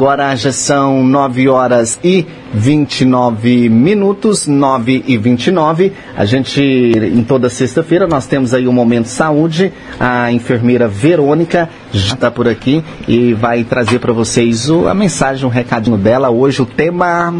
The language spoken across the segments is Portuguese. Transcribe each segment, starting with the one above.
Agora já são 9 horas e 29 minutos, 9 e 29. A gente, em toda sexta-feira, nós temos aí o Momento Saúde. A enfermeira Verônica já está por aqui e vai trazer para vocês o, a mensagem, o recadinho dela. Hoje o tema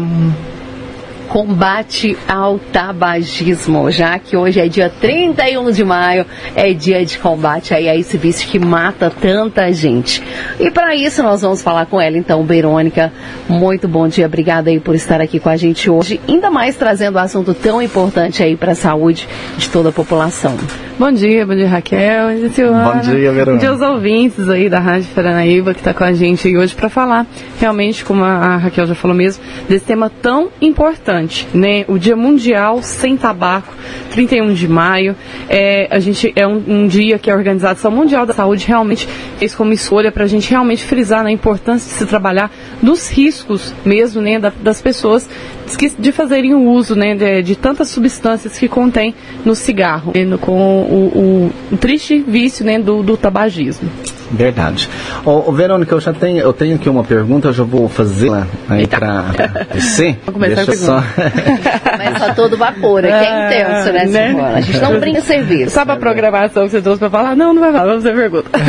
combate ao tabagismo, já que hoje é dia 31 de maio, é dia de combate aí a esse vício que mata tanta gente. E para isso nós vamos falar com ela então, Verônica. Muito bom dia, obrigada aí por estar aqui com a gente hoje, ainda mais trazendo um assunto tão importante aí para a saúde de toda a população. Bom dia, bom dia Raquel, bom dia Silvana. Bom dia, Verônica. Bom dia aos ouvintes aí da Rádio Paranaíba que está com a gente aí hoje para falar, realmente, como a Raquel já falou mesmo, desse tema tão importante, né? O Dia Mundial Sem Tabaco, 31 de maio. É, a gente, é um, um dia que a Organização Mundial da Saúde realmente fez como escolha para a gente realmente frisar na importância de se trabalhar dos riscos mesmo, né, da, das pessoas de fazerem o uso né, de, de, tantas substâncias que contém no cigarro, né, com o, o, o, triste vício né, do, do tabagismo. Verdade. Ô, ô, Verônica, eu já tenho, eu tenho aqui uma pergunta, eu já vou fazê-la aí para você. Vamos começar Deixa só. Começa todo vapor, aqui é intenso, né, né? A gente não brinca serviço. Sabe a programação que você trouxe para falar? Não, não vai falar, vamos fazer pergunta.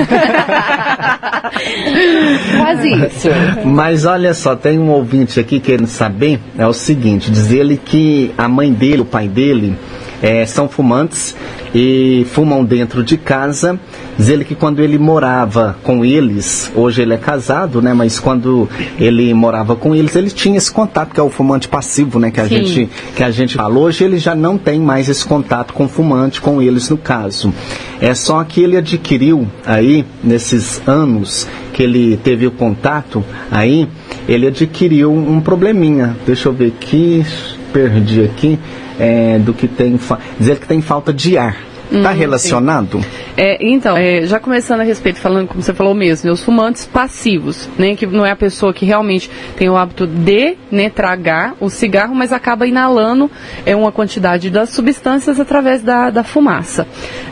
Quase isso. Mas olha só, tem um ouvinte aqui querendo saber, é o seguinte, diz ele que a mãe dele, o pai dele, é, são fumantes e fumam dentro de casa. Diz ele que quando ele morava com eles, hoje ele é casado, né? Mas quando ele morava com eles, ele tinha esse contato que é o fumante passivo, né? Que a Sim. gente que a gente falou. Hoje ele já não tem mais esse contato com o fumante, com eles no caso. É só que ele adquiriu aí nesses anos que ele teve o contato aí, ele adquiriu um probleminha. Deixa eu ver aqui, perdi aqui é, do que tem. Dizer que tem falta de ar. Está Hum, relacionado? É, então, é, já começando a respeito, falando como você falou mesmo, né, os fumantes passivos, né, que não é a pessoa que realmente tem o hábito de né, tragar o cigarro, mas acaba inalando é, uma quantidade das substâncias através da, da fumaça.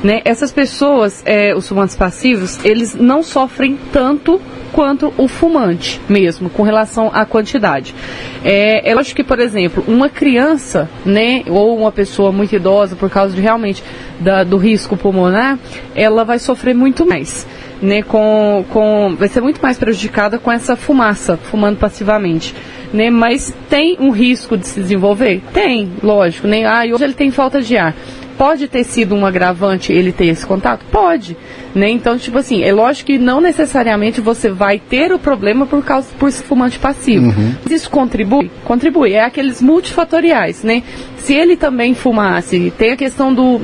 Né? Essas pessoas, é, os fumantes passivos, eles não sofrem tanto quanto o fumante mesmo, com relação à quantidade. É, é lógico que, por exemplo, uma criança, né, ou uma pessoa muito idosa, por causa de realmente da, do risco pulmonar, ela vai sofrer muito mais. Né, com, com, vai ser muito mais prejudicada com essa fumaça, fumando passivamente. Né, mas tem um risco de se desenvolver? Tem, lógico. Né, ah, e hoje ele tem falta de ar pode ter sido um agravante ele ter esse contato? Pode. Né? Então, tipo assim, é lógico que não necessariamente você vai ter o problema por causa por ser fumante passivo. Uhum. Mas isso contribui? Contribui. É aqueles multifatoriais, né? Se ele também fumasse, tem a questão do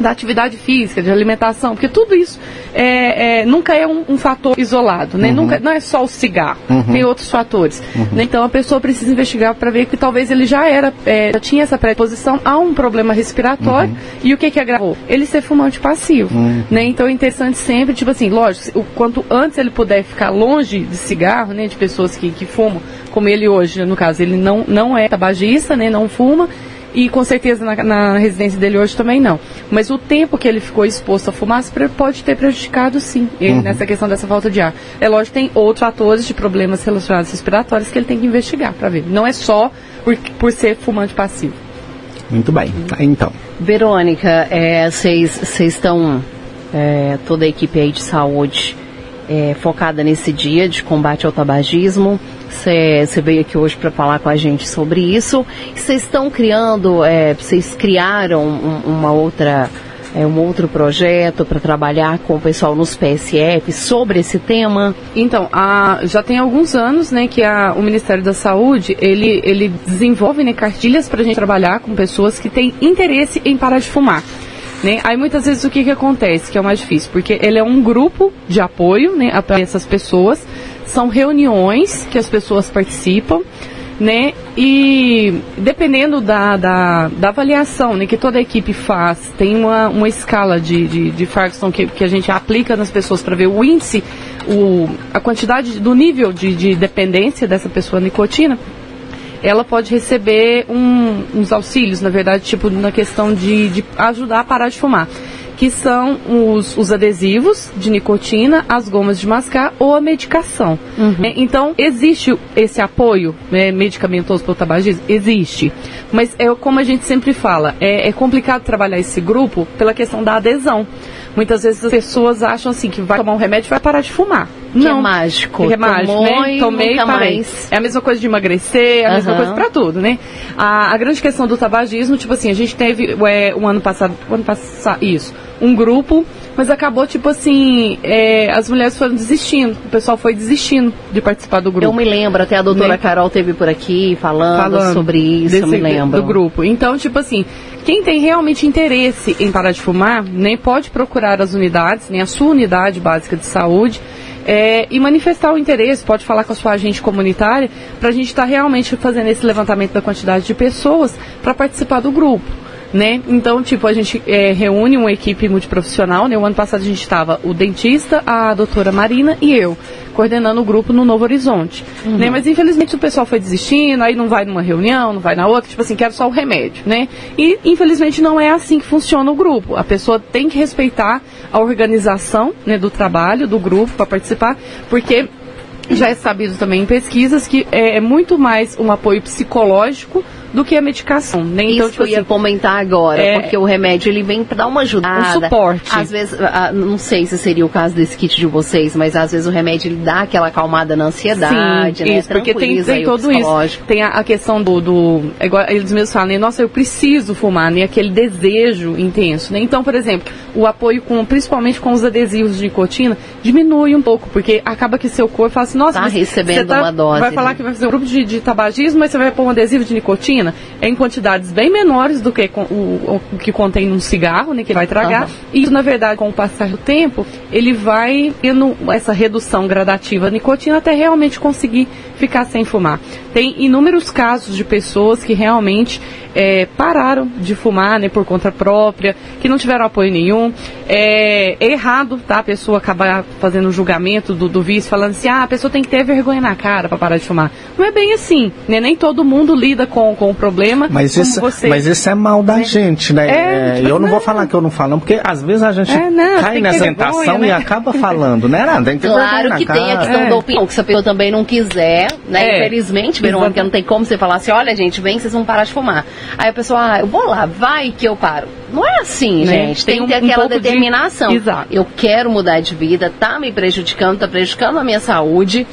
da atividade física, de alimentação, porque tudo isso é, é, nunca é um, um, fator isolado, né? Uhum. Nunca, não é só o cigarro, Uhum. tem outros fatores. Uhum. Né? Então a pessoa precisa investigar para ver que talvez ele já era, é, já tinha essa predisposição a um problema respiratório e o que que agravou? Ele ser fumante passivo, Uhum. né? Então é interessante sempre, tipo assim, lógico, o quanto antes ele puder ficar longe de cigarro, né? De pessoas que, que fumam, como ele hoje, no caso, ele não, não é tabagista, né? Não fuma, e com certeza na, na residência dele hoje também não. Mas o tempo que ele ficou exposto à fumaça pode ter prejudicado sim, ele, Uhum. nessa questão dessa falta de ar. É lógico que tem outros fatores de problemas relacionados respiratórios que ele tem que investigar para ver. Não é só por, por ser fumante passivo. Muito bem. Tá, então. Verônica, vocês estão, é, toda a equipe aí de saúde, é, focada nesse dia de combate ao tabagismo. Você veio aqui hoje para falar com a gente sobre isso. Vocês estão criando, vocês criaram um- uma outra, é, um outro projeto para trabalhar com o pessoal nos PSF sobre esse tema? Então, a- já tem alguns anos, né, que a- o Ministério da Saúde, ele, ele desenvolve né, cartilhas para a gente trabalhar com pessoas que têm interesse em parar de fumar. Né? Aí muitas vezes o que, que acontece, que é o mais difícil, porque ele é um grupo de apoio né, essas pessoas, são reuniões que as pessoas participam, né? E dependendo da, da, da avaliação né, que toda a equipe faz, tem uma, uma escala de, de, de Ferguson que, que a gente aplica nas pessoas para ver o índice, o, a quantidade do nível de, de dependência dessa pessoa nicotina, ela pode receber um- uns auxílios, na verdade, tipo na questão de, de ajudar a parar de fumar. Que são os, os adesivos de nicotina, as gomas de mascar ou a medicação. Uhum. É, então, existe esse apoio né, medicamentoso para o tabagismo? Existe. Mas é como a gente sempre fala, é, é complicado trabalhar esse grupo pela questão da adesão. Muitas vezes as pessoas acham assim que vai tomar um remédio e vai parar de fumar. Que é não. é mágico. Que é mágico, né? Tomei e parei. Mais. É a mesma coisa de emagrecer, é a uhum. mesma coisa para tudo, né? A, a, grande questão do tabagismo, tipo assim, a gente teve é, o ano passado, o ano passado, isso, um grupo, mas acabou, tipo assim, é, as mulheres foram desistindo, o pessoal foi desistindo de participar do grupo. Eu me lembro, até a doutora né? Carol teve por aqui falando, falando sobre isso, desse, eu me lembro. Do grupo. Então, tipo assim, quem tem realmente interesse em parar de fumar, nem né, pode procurar as unidades, nem a sua unidade básica de saúde, é, e manifestar o interesse, pode falar com a sua agente comunitária, para a gente estar tá realmente fazendo esse levantamento da quantidade de pessoas para participar do grupo né? Então, tipo, a gente é, reúne uma equipe multiprofissional, né? O ano passado a gente estava o dentista, a doutora Marina e eu, coordenando o grupo no Novo Horizonte, uhum. né? Mas infelizmente o pessoal foi desistindo, aí não vai numa reunião, não vai na outra, tipo assim, quero só o remédio, né? E infelizmente não é assim que funciona o grupo. A pessoa tem que respeitar a organização, né, do trabalho, do grupo para participar, porque já é sabido também em pesquisas que é, é muito mais um apoio psicológico do que a medicação. Né? Então, Isso tipo, eu ia assim, comentar agora, é, porque o remédio ele vem para dar uma ajudada. Um suporte. Às vezes, não sei se seria o caso desse kit de vocês, mas às vezes o remédio ele dá aquela acalmada na ansiedade, Sim, né? Isso, porque tem, tem todo isso. Tem a, a questão do, do igual, eles mesmos falam, né? nossa, eu preciso fumar, né? Aquele desejo intenso, né? Então, por exemplo, o apoio com, principalmente com os adesivos de nicotina, diminui um pouco, porque acaba que seu corpo fala assim, nossa, tá recebendo tá, uma dose. Vai falar né? que vai fazer um grupo de, de tabagismo, mas você vai pôr um adesivo de nicotina em quantidades bem menores do que o, o que contém num cigarro, né, que ele vai tragar. Uhum. E isso, na verdade, com o passar do tempo, ele vai tendo essa redução gradativa da nicotina até realmente conseguir ficar sem fumar. Tem inúmeros casos de pessoas que realmente é, pararam de fumar né, por conta própria, que não tiveram apoio nenhum. É, é errado tá, a pessoa acabar fazendo o julgamento do, do vício, falando assim, ah, a pessoa tem que ter vergonha na cara para parar de fumar. Não é bem assim, né? Nem todo mundo lida com, com o problema. Mas isso, você. mas isso é mal da é. gente, né? É, é eu não, não, vou falar que eu não falo, porque às vezes a gente é, não, cai nessa tentação né? e acaba falando, né? Não, tem que claro que tem a questão da opinião, que se a pessoa também não quiser, né? Infelizmente, Verônica, não tem como você falar assim, olha gente, vem, vocês vão parar de fumar. Aí a pessoa, ah, eu vou lá, vai que eu paro. Não é assim, né? gente. Tem, tem que ter um, aquela um determinação. De... Exato. Eu quero mudar de vida, tá me prejudicando, tá prejudicando a minha saúde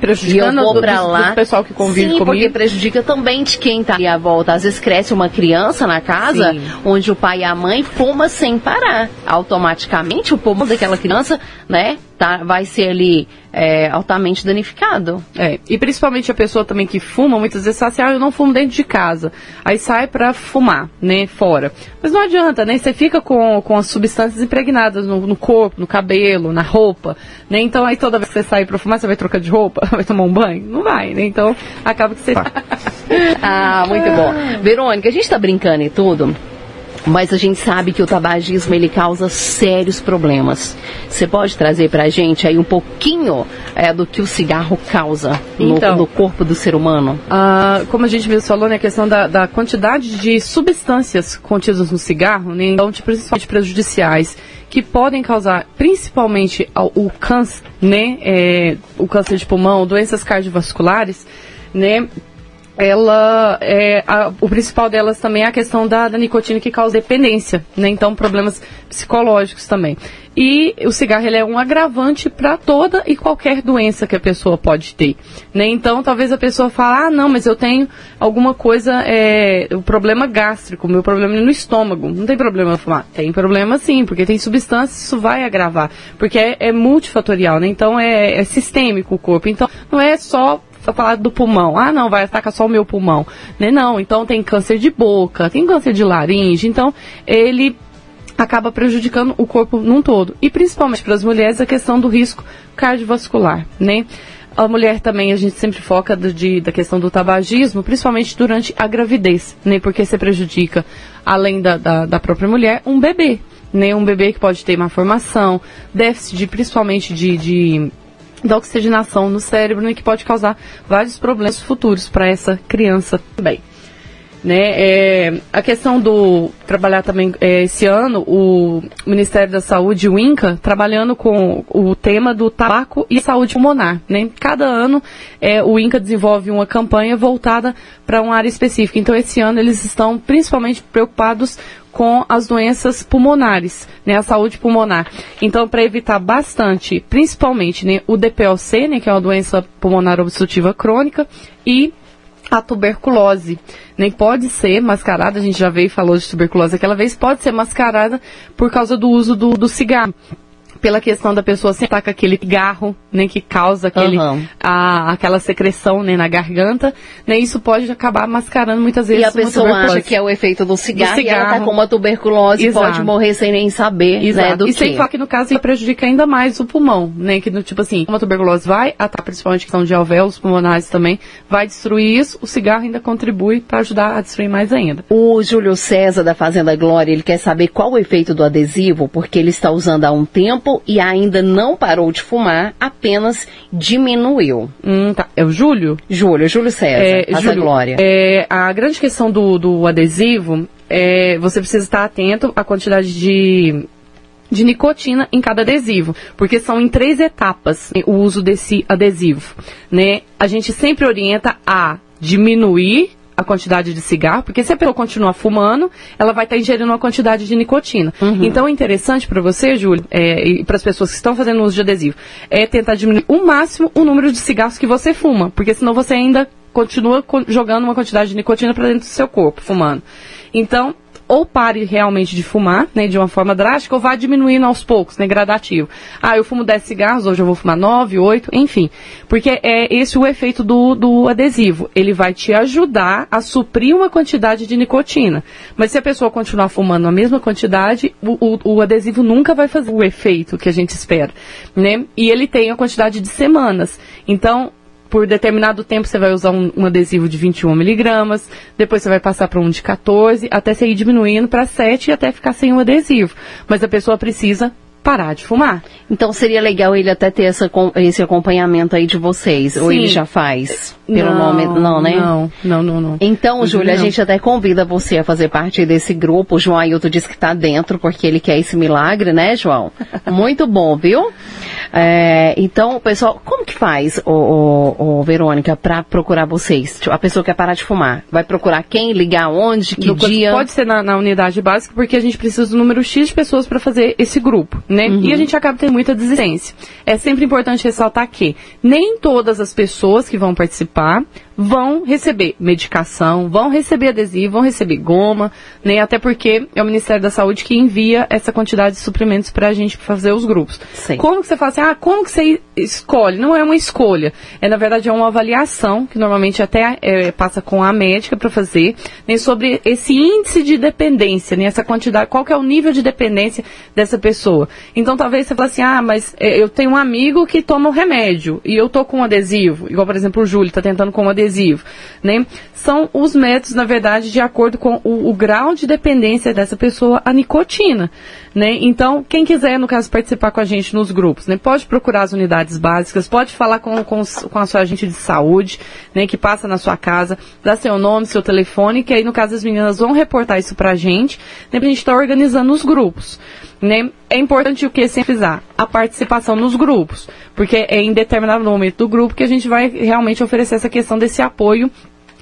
prejudicando e eu vou pra lá. Do pessoal que convive Sim, comigo. porque prejudica também de quem tá ali à volta. Às vezes cresce uma criança na casa Sim. onde o pai e a mãe fuma sem parar. Automaticamente o pulmão daquela criança, né, tá, vai ser ali é, altamente danificado. É, e principalmente a pessoa também que fuma, muitas vezes fala assim, ah, eu não fumo dentro de casa. Aí sai para fumar, né, fora. Mas não adianta, né, você fica com, com as substâncias impregnadas no, no corpo, no cabelo, na roupa, né, então aí toda vez que você sai para fumar, você vai trocar de roupa, vai tomar um banho? Não vai, né, então acaba que você... ah, muito bom. Verônica, a gente tá brincando e tudo, mas a gente sabe que o tabagismo ele causa sérios problemas. Você pode trazer para a gente aí um pouquinho é, do que o cigarro causa no, então, no corpo do ser humano? Ah, como a gente mesmo falou, né, a questão da, da, quantidade de substâncias contidas no cigarro, né, então, principalmente prejudiciais, que podem causar principalmente o câncer, né, é, o câncer de pulmão, doenças cardiovasculares, né, ela é, a, o principal delas também é a questão da, da nicotina que causa dependência, né? Então problemas psicológicos também. E o cigarro ele é um agravante para toda e qualquer doença que a pessoa pode ter, né? Então talvez a pessoa fale, ah, não, mas eu tenho alguma coisa, é, o problema gástrico, meu problema é no estômago, não tem problema fumar? Tem problema sim, porque tem substâncias, isso vai agravar, porque é, é multifatorial, né? Então é, é sistêmico o corpo, então não é só só falar do pulmão. Ah, não, vai atacar só o meu pulmão. Né? Não, então tem câncer de boca, tem câncer de laringe, então ele acaba prejudicando o corpo num todo. E principalmente para as mulheres a questão do risco cardiovascular, né? A mulher também, a gente sempre foca do, de, da questão do tabagismo, principalmente durante a gravidez, né? Porque você prejudica, além da, da, da própria mulher, um bebê, né? Um bebê que pode ter má formação, déficit de, principalmente de, de da oxigenação no cérebro, né, que pode causar vários problemas futuros para essa criança também. Né? É, a questão do trabalhar também é, esse ano, o Ministério da Saúde, o INCA, trabalhando com o tema do tabaco e saúde pulmonar. Né? Cada ano é, o INCA desenvolve uma campanha voltada para uma área específica. Então, esse ano eles estão principalmente preocupados com as doenças pulmonares, né, a saúde pulmonar. Então, para evitar bastante, principalmente né, o DPOC, né, que é uma doença pulmonar obstrutiva crônica, e a tuberculose. Nem pode ser mascarada, a gente já veio e falou de tuberculose aquela vez, pode ser mascarada por causa do uso do, do cigarro pela questão da pessoa sempre estar com aquele garro, né, que causa aquele, uhum. a, aquela secreção, né, na garganta, né, isso pode acabar mascarando muitas vezes E a pessoa acha que é o efeito do cigarro, do cigarro. e ela tá com uma tuberculose e pode morrer sem nem saber, né, Exato. né, do e que. sem falar que no caso prejudica ainda mais o pulmão, né, que no tipo assim, uma tuberculose vai atacar principalmente a questão de alvéolos pulmonares também, vai destruir isso, o cigarro ainda contribui para ajudar a destruir mais ainda. O Júlio César da Fazenda Glória, ele quer saber qual o efeito do adesivo, porque ele está usando há um tempo tempo e ainda não parou de fumar, apenas diminuiu. Hum, tá. É o Júlio? Júlio, Júlio César, é, Júlio, Glória. É, a grande questão do, do adesivo é você precisa estar atento à quantidade de de nicotina em cada adesivo, porque são em três etapas o uso desse adesivo, né? A gente sempre orienta a diminuir a quantidade de cigarro, porque se a pessoa continuar fumando, ela vai estar tá ingerindo uma quantidade de nicotina. Uhum. Então é interessante para você, Júlio, é, e para as pessoas que estão fazendo uso de adesivo, é tentar diminuir o máximo o número de cigarros que você fuma, porque senão você ainda continua jogando uma quantidade de nicotina para dentro do seu corpo, fumando. Então, ou pare realmente de fumar, né, de uma forma drástica, ou vá diminuindo aos poucos, né, gradativo. Ah, eu fumo 10 cigarros, hoje eu vou fumar 9, 8, enfim. Porque é esse o efeito do, do adesivo. Ele vai te ajudar a suprir uma quantidade de nicotina. Mas se a pessoa continuar fumando a mesma quantidade, o, o, o adesivo nunca vai fazer o efeito que a gente espera, né? E ele tem a quantidade de semanas. Então, por determinado tempo você vai usar um, um adesivo de 21 miligramas, depois você vai passar para um de 14, até você ir diminuindo para 7 e até ficar sem um adesivo. Mas a pessoa precisa parar de fumar. Então seria legal ele até ter essa, esse acompanhamento aí de vocês, Sim. ou ele já faz? Pelo não, nome, não, né? Não, não, não, não. Então, Júlia, a gente até convida você a fazer parte desse grupo. O João Ailton disse que está dentro porque ele quer esse milagre, né, João? Muito bom, viu? É, então, pessoal, como que faz, o, Verônica, para procurar vocês? Tipo, a pessoa quer parar de fumar, vai procurar quem, ligar onde, que no, dia? Pode ser na, na, unidade básica, porque a gente precisa do número X de pessoas para fazer esse grupo, né? Uhum. E a gente acaba tendo muita desistência. É sempre importante ressaltar que nem todas as pessoas que vão participar vão receber medicação, vão receber adesivo, vão receber goma, né? Até porque é o Ministério da Saúde que envia essa quantidade de suprimentos para a gente fazer os grupos. Sim. Como que você fala assim, ah, como que você escolhe? Não é uma escolha, é na verdade é uma avaliação que normalmente até é, passa com a médica para fazer, né, sobre esse índice de dependência, né? Essa quantidade, qual que é o nível de dependência dessa pessoa. Então talvez você fale assim, ah, mas é, eu tenho um amigo que toma um remédio e eu tô com um adesivo, igual por exemplo o Júlio está tentando com um adesivo adesivo, né? São os métodos, na verdade, de acordo com o, o grau de dependência dessa pessoa à nicotina, né? Então, quem quiser, no caso, participar com a gente nos grupos, né? Pode procurar as unidades básicas, pode falar com, com, com a sua agente de saúde, né? Que passa na sua casa, dá seu nome, seu telefone, que aí, no caso, as meninas vão reportar isso pra gente, né? Pra gente estar tá organizando os grupos. Né? É importante o que sempre frisar? A participação nos grupos, porque é em determinado momento do grupo que a gente vai realmente oferecer essa questão desse apoio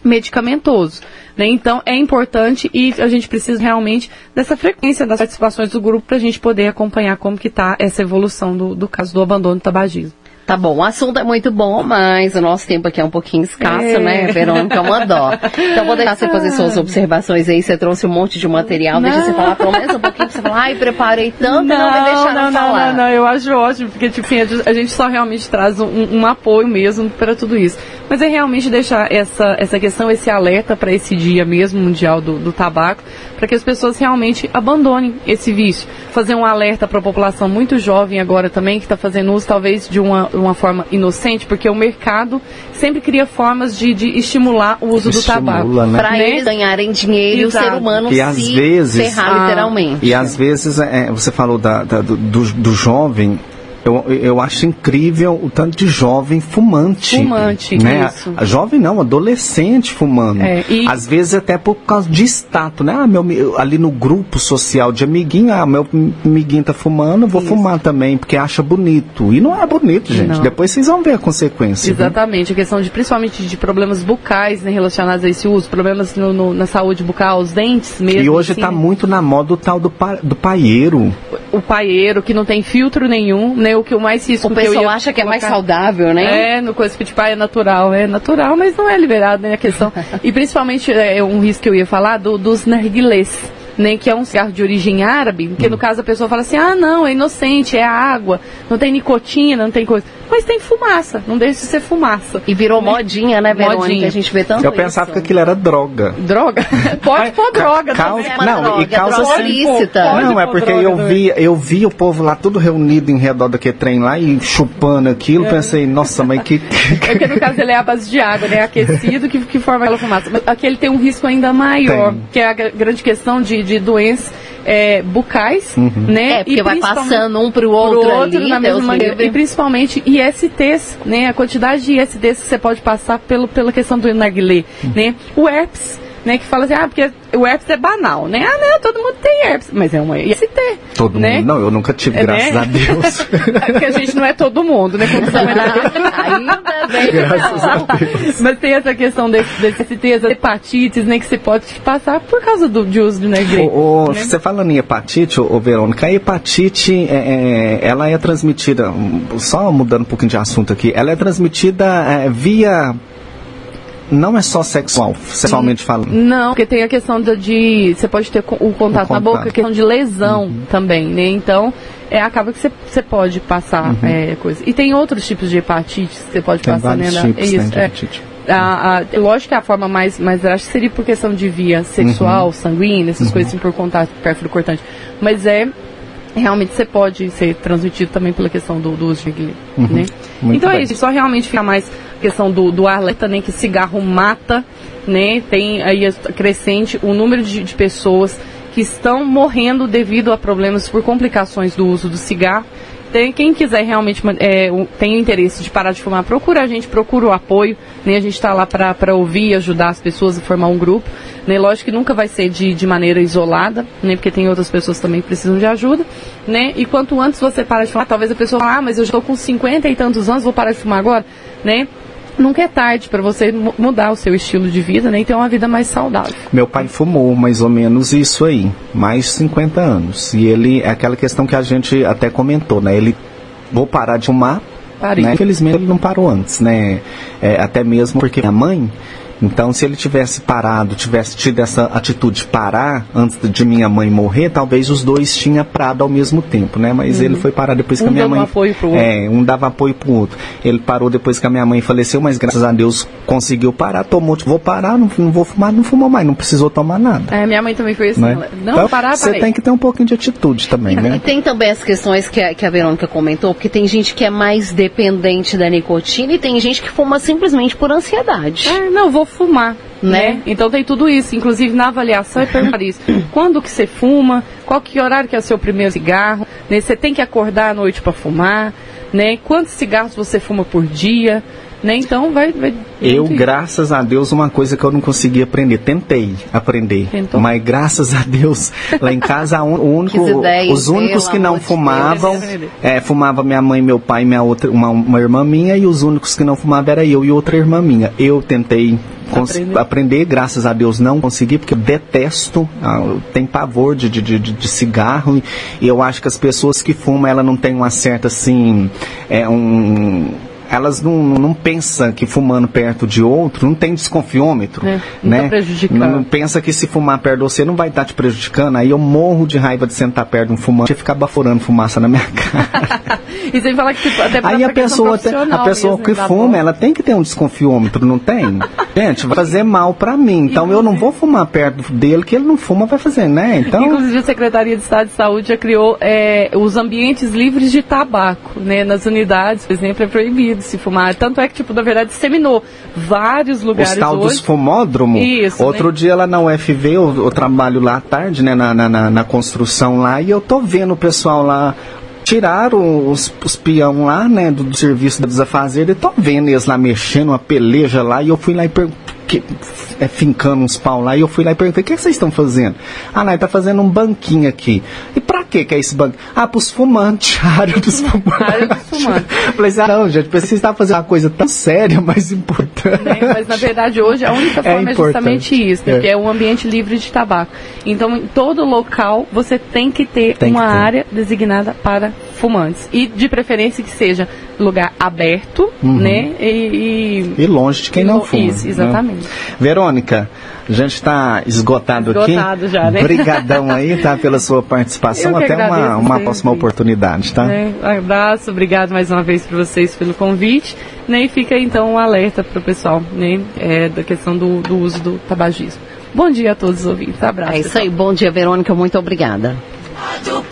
medicamentoso. Né? Então é importante e a gente precisa realmente dessa frequência das participações do grupo para a gente poder acompanhar como que está essa evolução do, do caso do abandono do tabagismo. Tá bom, o assunto é muito bom, mas o nosso tempo aqui é um pouquinho escasso, é. né, Verônica? É uma dó. Então vou deixar você fazer suas observações aí. Você trouxe um monte de material, não. deixa você falar pelo menos um pouquinho. Você falar, ai, preparei tanto não, não me deixaram não, falar. Não, não, eu acho ótimo, porque tipo, assim, a gente só realmente traz um, um apoio mesmo para tudo isso. Mas é realmente deixar essa, essa questão, esse alerta para esse dia mesmo mundial do, do tabaco, para que as pessoas realmente abandonem esse vício. Fazer um alerta para a população muito jovem agora também, que está fazendo uso talvez de uma uma forma inocente, porque o mercado sempre cria formas de, de estimular o uso Estimula, do tabaco. Né? Para né? eles ganharem dinheiro Exato. e o ser humano e se às vezes, ferrar ah, literalmente. E às vezes, é, você falou da, da do, do, jovem, eu, eu acho incrível o tanto de jovem fumante. Fumante, né? isso. A jovem não, adolescente fumando. É, e- Às vezes até por causa de status, né? Ah, meu, ali no grupo social de amiguinho, ah, meu amiguinho tá fumando, vou Isso. fumar também, porque acha bonito. E não é bonito, gente. Não. Depois vocês vão ver a consequência. Exatamente, a questão de principalmente de problemas bucais né, relacionados a esse uso, problemas no- no- na saúde bucal, os dentes mesmo. E hoje assim, tá muito na moda o tal do, pa, do paieiro. O paieiro, que não tem filtro nenhum, né? O que eu mais risco O pessoal ia acha que é mais colocar- saudável, né? É, no coisa que tipo, ah, é natural, é natural, mas não é liberado, né, a questão. e principalmente, é um risco que eu ia falar, do, dos narguilés, né, que é um cigarro de origem árabe, que no caso a pessoa fala assim, ah, não, é inocente, é água, não tem nicotina, não tem coisa. Mas tem fumaça, não deixa de ser fumaça. E virou modinha, né, Verônica? Modinha. A gente vê tanto Eu pensava isso. que aquilo era droga. Droga? Pode pôr droga causa- também. uma não, droga, e causa droga assim- ilícita. Pode não, é porque eu vi, eu vi o povo lá tudo reunido em redor daquele trem lá e chupando aquilo, pensei, nossa, mas que. É porque no caso ele é a base de água, né? Aquecido que, que forma aquela fumaça. Mas aqui ele tem um risco ainda maior, Tem. que é a gr- grande questão de, de doenças é, bucais, né? É, porque E vai passando um pro pro outro, outro ali, na Deus mesma maneira. E principalmente ISTs, né? A quantidade de ISTs que você pode passar pelo, pela questão do narguilé, né? O herpes, né? Que fala assim, ah, porque o herpes é banal, né? Ah, não, todo mundo tem herpes, mas é uma IST. Todo né? mundo. Não, eu nunca tive, É, graças né? a Deus. É porque a gente não é todo mundo, né? Como. Ainda bem. Graças a Deus. Mas tem essa questão desse, desse STs, hepatites, né? Que você pode passar por causa do, de uso. Ô, ô, né? Você falando em hepatite, ô, ô, Verônica, a hepatite, é, é, ela é transmitida, hum, só mudando um pouquinho de assunto aqui, ela é transmitida é, via. Não é só sexual, sexualmente falando. Não, porque tem a questão da- de. Você pode ter o contato, O na boca, contato. a questão de lesão também, né? Então, é, acaba que você, você pode passar é, coisa. E tem outros tipos de hepatite que você pode Tem passar, vários né? tipos é né, isso, de é. hepatite. A, a, lógico que a forma mais, mais drástica seria por questão de via sexual, Uhum. sanguínea, essas coisas assim, por contato pérfido cortante. Mas é. Realmente você pode ser transmitido também pela questão do, do uso de né? Uhum. Muito Então é bem. isso, só realmente ficar mais questão do, do alerta, né? Que cigarro mata, né? Tem aí crescente o número de, de pessoas que estão morrendo devido a problemas por complicações do uso do cigarro. Tem, quem quiser realmente é, tem interesse de parar de fumar, procura a gente, procura o apoio. Né? A gente está lá para ouvir e ajudar as pessoas a formar um grupo. Né? Lógico que nunca vai ser de, de maneira isolada, né? porque tem outras pessoas também que precisam de ajuda. Né? E quanto antes você para de fumar, talvez a pessoa fale, ah, mas eu estou com 50 e tantos anos, vou parar de fumar agora. Né? Nunca é tarde para você mu- mudar o seu estilo de vida né? e ter uma vida mais saudável. Meu pai fumou mais ou menos isso aí, mais de 50 anos. E ele, é aquela questão que a gente até comentou, né? Ele, vou parar de fumar, Parei. né? Infelizmente ele não parou antes, né? É, até mesmo porque minha mãe, então se ele tivesse parado, tivesse tido essa atitude de parar antes de minha mãe morrer, talvez os dois tinham parado ao mesmo tempo, né? Mas ele foi parar depois que Um a minha dava mãe... apoio pro outro. É, um dava apoio pro outro. Ele parou depois que a minha mãe faleceu, mas graças a Deus conseguiu parar, tomou, tipo, vou parar, não, não vou fumar, não fumou mais, não precisou tomar nada. É, minha mãe também foi assim. né? ela, Não, Então, parar, Você parei. tem que ter um pouquinho de atitude também, E né? tem também as questões que a, que a Verônica comentou, porque tem gente que é mais dependente da nicotina e tem gente que fuma simplesmente por ansiedade. Ah, não, vou fumar. Né? Né? Então tem tudo isso. Inclusive na avaliação é perguntar isso. Quando que você fuma? Qual que horário que é o seu primeiro cigarro? Né? Você tem que acordar à noite para fumar? Né? Quantos cigarros você fuma por dia? Né? Então vai. vai Eu, muito graças a Deus, uma coisa que eu não consegui aprender. Tentei aprender. Tentou? Mas graças a Deus, lá em casa, único, os únicos que não fumavam, Deus. é, fumava minha mãe, meu pai, minha outra, uma, uma irmã minha, e os únicos que não fumavam era eu e outra irmã minha. Eu tentei Aprender. aprender, graças a Deus não consegui, porque eu detesto, ah, eu tenho pavor de, de, de, de cigarro, e, e eu acho que as pessoas que fumam, ela não tem uma certa, assim, é um elas não, não pensam que fumando perto de outro não tem desconfiômetro, É, não né? tá prejudicando. Não, não pensa que se fumar perto de você não vai estar te prejudicando. Aí eu morro de raiva de sentar perto de um fumante e ficar baforando fumaça na minha cara. E sem falar que tipo, até Aí a pessoa, tem- a pessoa mesmo, que da fuma, ela tem que ter um desconfiômetro, não tem? Gente, vai fazer mal pra mim. Então eu não vou fumar perto dele, que ele não fuma, vai fazer, né? Então, Inclusive a Secretaria de Estado de Saúde já criou é, os ambientes livres de tabaco, né? Nas unidades, por exemplo, é proibido se fumar. Tanto é que, tipo, na verdade, disseminou vários os lugares tal dos fumódromos. Isso, Outro né? dia lá na UFV, eu, eu trabalho lá à tarde, né, na, na, na- na construção lá, e eu tô vendo o pessoal lá tiraram os, os peão lá, né, do, do serviço da desafazer, e tô vendo eles lá mexendo, uma peleja lá, e eu fui lá e perguntei que, é, fincando uns pau lá, e eu fui lá e perguntei, o que, é que vocês estão fazendo? Ah, não, tá fazendo um banquinho aqui. E pra que que é esse banco? Ah, pros fumantes, a área dos fumantes. área dos fumantes. Falei assim, ah, não, gente, vocês estão fazendo uma coisa tão séria, mas importante. Né? Mas na verdade hoje a única É forma é, importante. justamente isso, né? É. que é um ambiente livre de tabaco. Então em todo local você tem que ter Tem que uma ter. área designada para fumantes. E de preferência que seja lugar aberto, Uhum. né? E, E longe de quem não fuma. Isso, né? exatamente. Verônica, a gente está esgotado, Esgotado aqui. já, né? Obrigadão aí, tá, pela sua participação. Até uma, agradeço uma sempre. próxima oportunidade, tá? Né? Um abraço, obrigado mais uma vez para vocês pelo convite. Né? E fica então um alerta para o pessoal né? é, da questão do, do uso do tabagismo. Bom dia a todos os ouvintes. Abraço. É isso pessoal. aí. Bom dia, Verônica. Muito obrigada. Rádio